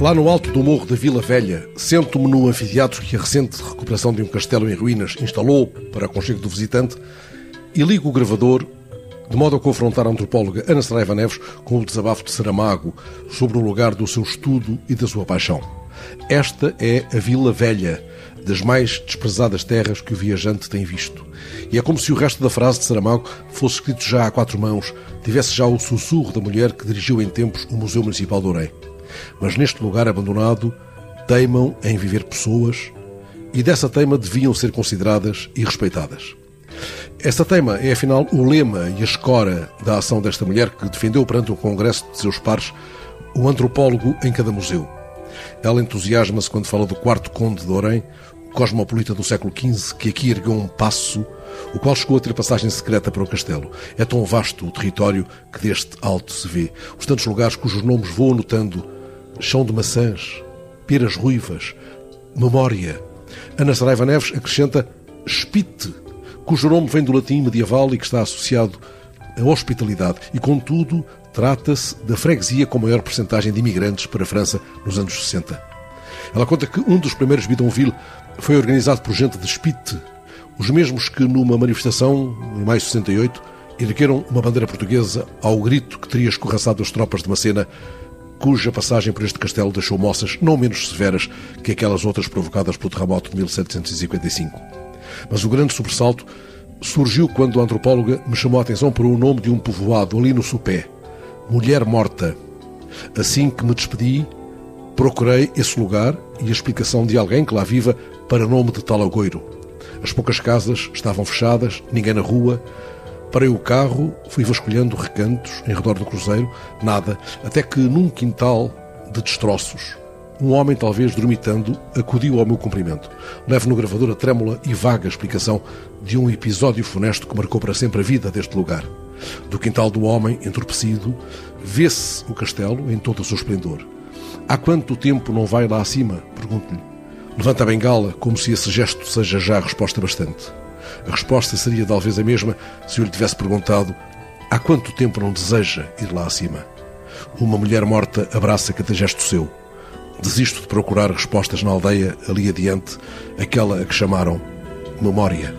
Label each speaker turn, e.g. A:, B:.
A: Lá no alto do morro da Vila Velha, sento-me no anfiteatro que a recente recuperação de um castelo em ruínas instalou para aconchego do visitante e ligo o gravador de modo a confrontar a antropóloga Ana Saraiva Neves com o desabafo de Saramago sobre o lugar do seu estudo e da sua paixão. Esta é a Vila Velha, das mais desprezadas terras que o viajante tem visto. E é como se o resto da frase de Saramago fosse escrito já a quatro mãos, tivesse já o sussurro da mulher que dirigiu em tempos o Museu Municipal de Orem. Mas neste lugar abandonado, teimam em viver pessoas e dessa teima deviam ser consideradas e respeitadas. Esta teima é, afinal, o lema e a escora da ação desta mulher que defendeu perante um congresso de seus pares o antropólogo em cada museu. Ela entusiasma-se quando fala do quarto conde de Orem, cosmopolita do século XV, que aqui ergueu um passo, o qual chegou a ter passagem secreta para o castelo. É tão vasto o território que deste alto se vê. Os tantos lugares cujos nomes vou anotando. Chão de maçãs, peras ruivas, memória. Ana Saraiva Neves acrescenta espite, cujo nome vem do latim medieval e que está associado à hospitalidade. E, contudo, trata-se da freguesia com maior percentagem de imigrantes para a França nos anos 60. Ela conta que um dos primeiros bidonville foi organizado por gente de Spite, os mesmos que numa manifestação, em maio de 68, ergueram uma bandeira portuguesa ao grito que teria escorraçado as tropas de Macena, cuja passagem por este castelo deixou moças não menos severas que aquelas outras provocadas pelo terremoto de 1755. Mas o grande sobressalto surgiu quando a antropóloga me chamou a atenção para o nome de um povoado ali no Supé, Mulher Morta. Assim que me despedi, procurei esse lugar e a explicação de alguém que lá viva para nome de Talagoiro. As poucas casas estavam fechadas, ninguém na rua. Parei o carro, fui vasculhando recantos em redor do cruzeiro, nada, até que num quintal de destroços, um homem, talvez dormitando, acudiu ao meu cumprimento. Levo no gravador a trêmula e vaga explicação de um episódio funesto que marcou para sempre a vida deste lugar. Do quintal do homem, entorpecido, vê-se o castelo em todo o seu esplendor. Há quanto tempo não vai lá acima? Pergunto-lhe. Levanta a bengala, como se esse gesto seja já a resposta bastante. A resposta seria talvez a mesma se eu lhe tivesse perguntado há quanto tempo não deseja ir lá acima. Uma mulher morta abraça cada gesto seu. Desisto de procurar respostas na aldeia ali adiante, aquela a que chamaram memória.